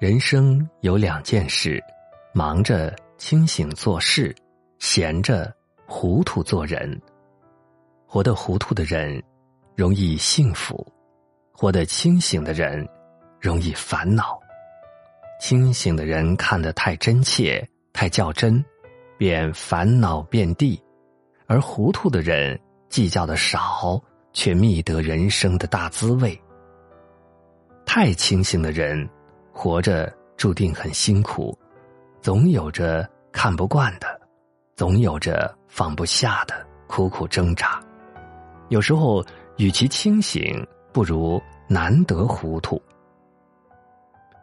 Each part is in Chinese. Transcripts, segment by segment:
人生有两件事：忙着清醒做事，闲着糊涂做人。活得糊涂的人容易幸福，活得清醒的人容易烦恼。清醒的人看得太真切、太较真，便烦恼遍地；而糊涂的人计较的少，却觅得人生的大滋味。太清醒的人。活着注定很辛苦，总有着看不惯的，总有着放不下的苦苦挣扎。有时候，与其清醒，不如难得糊涂。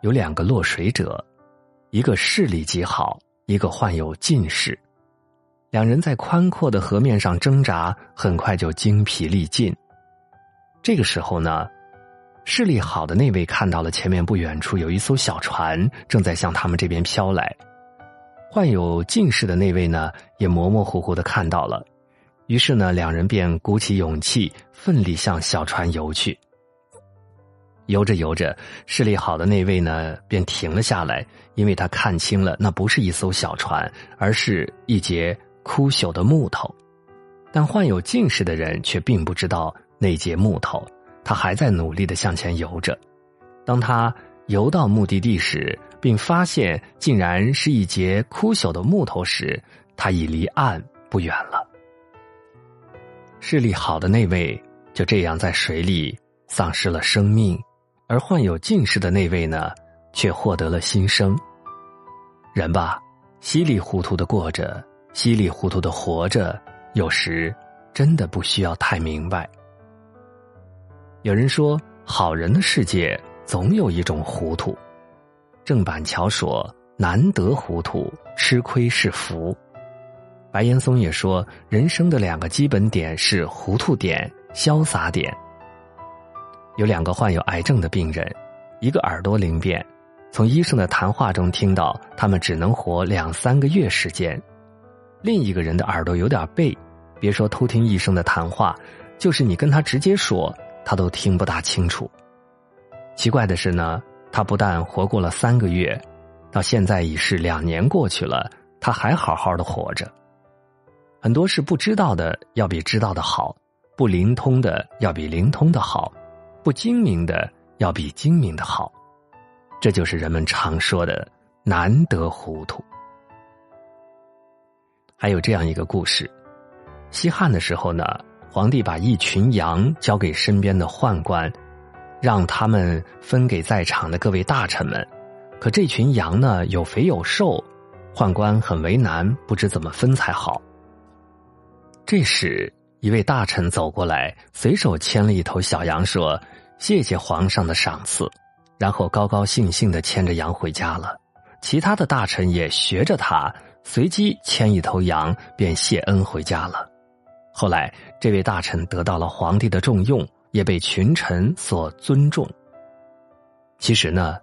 有两个落水者，一个视力极好，一个患有近视。两人在宽阔的河面上挣扎，很快就精疲力尽。这个时候呢？视力好的那位看到了前面不远处有一艘小船正在向他们这边飘来，患有近视的那位呢也模模糊糊的看到了，于是呢两人便鼓起勇气奋力向小船游去。游着游着，视力好的那位呢便停了下来，因为他看清了那不是一艘小船，而是一节枯朽的木头，但患有近视的人却并不知道那节木头。他还在努力的向前游着，当他游到目的地时，并发现竟然是一节枯朽的木头时，他已离岸不远了。视力好的那位就这样在水里丧失了生命，而患有近视的那位呢，却获得了新生。人吧，稀里糊涂的过着，稀里糊涂的活着，有时真的不需要太明白。有人说，好人的世界总有一种糊涂。郑板桥说：“难得糊涂，吃亏是福。”白岩松也说，人生的两个基本点是糊涂点、潇洒点。有两个患有癌症的病人，一个耳朵灵便，从医生的谈话中听到他们只能活两三个月时间；另一个人的耳朵有点背，别说偷听医生的谈话，就是你跟他直接说。他都听不大清楚。奇怪的是呢，他不但活过了三个月，到现在已是两年过去了，他还好好的活着。很多事不知道的要比知道的好，不灵通的要比灵通的好，不精明的要比精明的好。这就是人们常说的“难得糊涂”。还有这样一个故事：西汉的时候呢。皇帝把一群羊交给身边的宦官，让他们分给在场的各位大臣们。可这群羊呢，有肥有瘦，宦官很为难，不知怎么分才好。这时，一位大臣走过来，随手牵了一头小羊，说：“谢谢皇上的赏赐。”然后高高兴兴的牵着羊回家了。其他的大臣也学着他，随机牵一头羊，便谢恩回家了。后来，这位大臣得到了皇帝的重用，也被群臣所尊重。其实呢，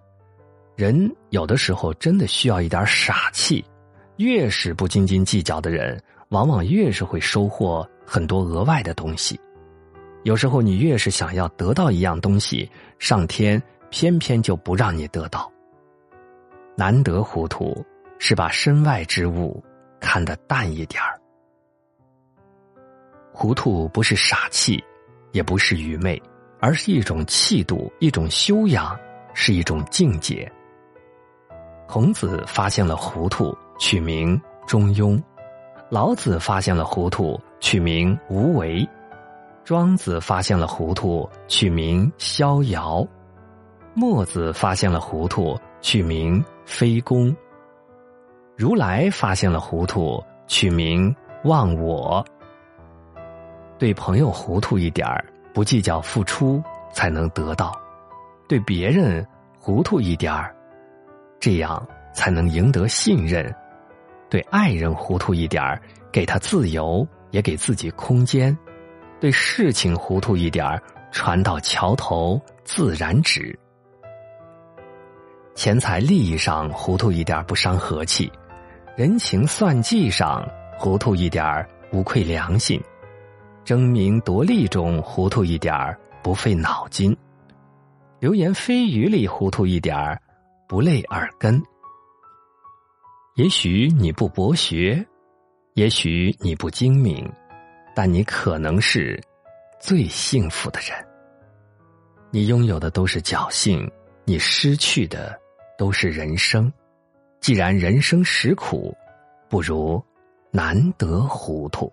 人有的时候真的需要一点傻气。越是不斤斤计较的人，往往越是会收获很多额外的东西。有时候，你越是想要得到一样东西，上天偏偏就不让你得到。难得糊涂，是把身外之物看得淡一点儿。糊涂不是傻气，也不是愚昧，而是一种气度，一种修养，是一种境界。孔子发现了糊涂，取名中庸；老子发现了糊涂，取名无为；庄子发现了糊涂，取名逍遥；墨子发现了糊涂，取名非攻；如来发现了糊涂，取名忘我。对朋友糊涂一点儿，不计较付出，才能得到；对别人糊涂一点儿，这样才能赢得信任；对爱人糊涂一点儿，给他自由，也给自己空间；对事情糊涂一点儿，船到桥头自然直。钱财利益上糊涂一点不伤和气，人情算计上糊涂一点无愧良心。争名夺利中糊涂一点儿不费脑筋，流言蜚语里糊涂一点儿不累耳根。也许你不博学，也许你不精明，但你可能是最幸福的人。你拥有的都是侥幸，你失去的都是人生。既然人生实苦，不如难得糊涂。